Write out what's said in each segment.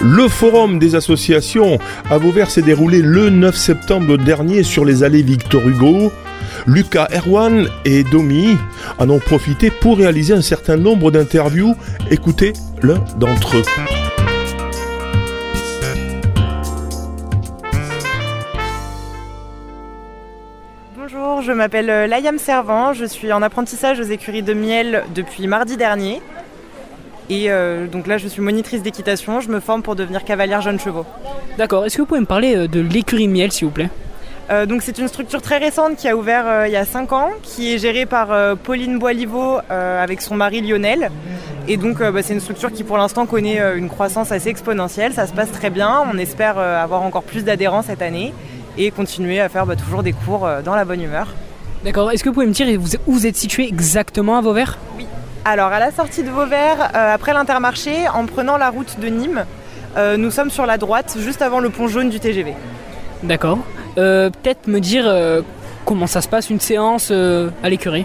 Le forum des associations à Vauvert s'est déroulé le 9 septembre dernier sur les allées Victor Hugo. Lucas Erwan et Domi en ont profité pour réaliser un certain nombre d'interviews. Écoutez l'un d'entre eux. Bonjour, je m'appelle euh, Layam Servant, je suis en apprentissage aux écuries de miel depuis mardi dernier. Et euh, donc là, je suis monitrice d'équitation, je me forme pour devenir cavalière jeunes chevaux. D'accord, est-ce que vous pouvez me parler euh, de l'écurie miel, s'il vous plaît? Euh, donc c'est une structure très récente qui a ouvert euh, il y a 5 ans, qui est gérée par euh, Pauline Boiliveau avec son mari Lionel. Et donc bah, c'est une structure qui pour l'instant connaît une croissance assez exponentielle, ça se passe très bien, on espère avoir encore plus d'adhérents cette année et continuer à faire bah, toujours des cours dans la bonne humeur. D'accord, est-ce que vous pouvez me dire où vous êtes situé exactement à Vauvert? Alors, à la sortie de Vauvert, euh, après l'intermarché, en prenant la route de Nîmes, euh, nous sommes sur la droite, juste avant le pont jaune du TGV. D'accord. Euh, Peut-être me dire comment ça se passe une séance à l'écurie?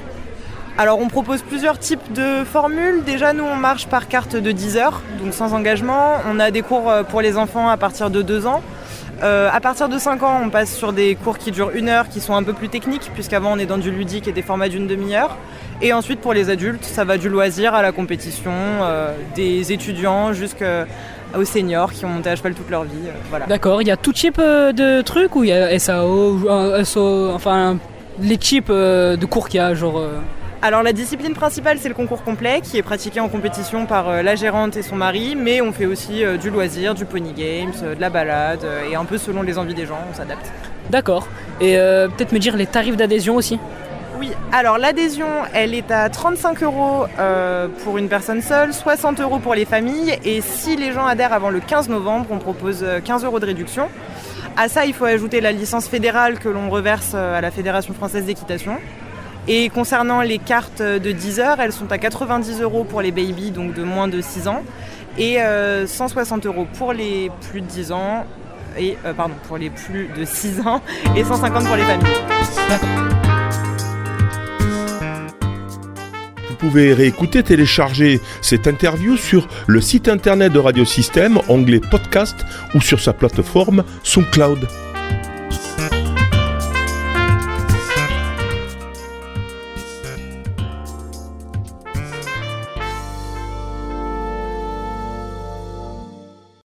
Alors, on propose plusieurs types de formules. Déjà, nous, on marche par carte de 10 heures, donc sans engagement. On a des cours pour les enfants à partir de 2 ans. Euh, à partir de 5 ans, on passe sur des cours qui durent une heure, qui sont un peu plus techniques, puisqu'avant on est dans du ludique et des formats d'une demi-heure. Et ensuite, pour les adultes, ça va du loisir à la compétition, euh, des étudiants jusqu'aux seniors qui ont monté à cheval toute leur vie. euh, voilà. D'accord, il y a tout type euh, de trucs ou il y a SAO, euh, SO, enfin les types euh, de cours qu'il y a, genre. Alors la discipline principale c'est le concours complet qui est pratiqué en compétition par euh, la gérante et son mari, mais on fait aussi euh, du loisir, du pony games, euh, de la balade et un peu selon les envies des gens, on s'adapte. D'accord. Et euh, peut-être me dire les tarifs d'adhésion aussi? Oui, alors l'adhésion elle est à 35 euros euh, pour une personne seule, 60 euros pour les familles et si les gens adhèrent avant le 15 novembre on propose euh, 15 euros de réduction. À ça il faut ajouter la licence fédérale que l'on reverse à la Fédération française d'équitation. Et concernant les cartes de 10 heures, elles sont à 90 euros pour les babies, donc de moins de 6 ans, et euh, 160 euros pour les plus de 10 ans, et euh, pardon, pour les plus de 6 ans, et 150 pour les familles. Vous pouvez réécouter, télécharger cette interview sur le site internet de Radio Système, onglet podcast ou sur sa plateforme SoundCloud.